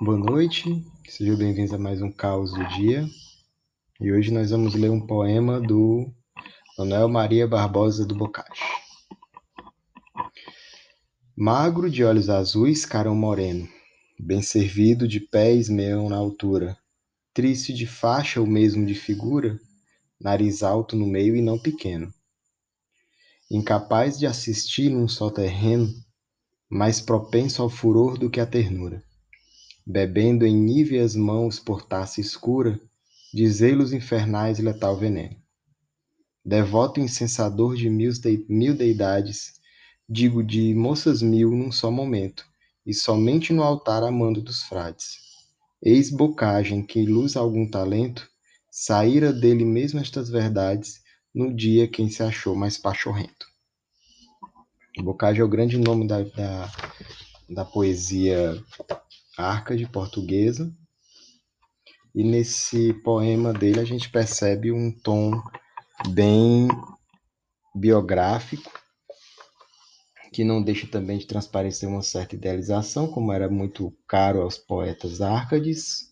Boa noite, sejam bem-vindos a mais um Caos do Dia. E hoje nós vamos ler um poema do Manuel Maria Barbosa do Bocage. Magro de olhos azuis, carão moreno, bem servido de pés meão na altura, triste de faixa ou mesmo de figura, nariz alto no meio e não pequeno. Incapaz de assistir num só terreno, mais propenso ao furor do que à ternura bebendo em níveas mãos por taça escura de zelos infernais letal veneno. Devoto incensador de mil, de, mil deidades, digo de moças mil num só momento, e somente no altar amando dos frades. Eis bocagem que luz algum talento, saíra dele mesmo estas verdades, no dia quem se achou mais pachorrento. Bocage é o grande nome da, da, da poesia Arca de Portuguesa. E nesse poema dele a gente percebe um tom bem biográfico, que não deixa também de transparecer uma certa idealização, como era muito caro aos poetas árcades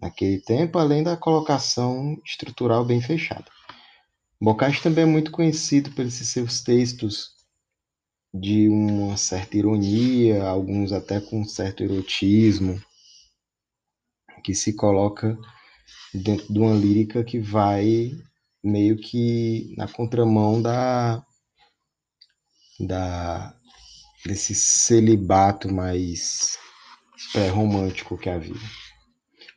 naquele tempo, além da colocação estrutural bem fechada. Bocage também é muito conhecido pelos seus textos de uma certa ironia, alguns até com um certo erotismo, que se coloca dentro de uma lírica que vai meio que na contramão da, da desse celibato mais pré-romântico que havia.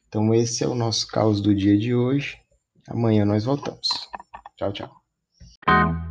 Então esse é o nosso caos do dia de hoje. Amanhã nós voltamos. Tchau, tchau.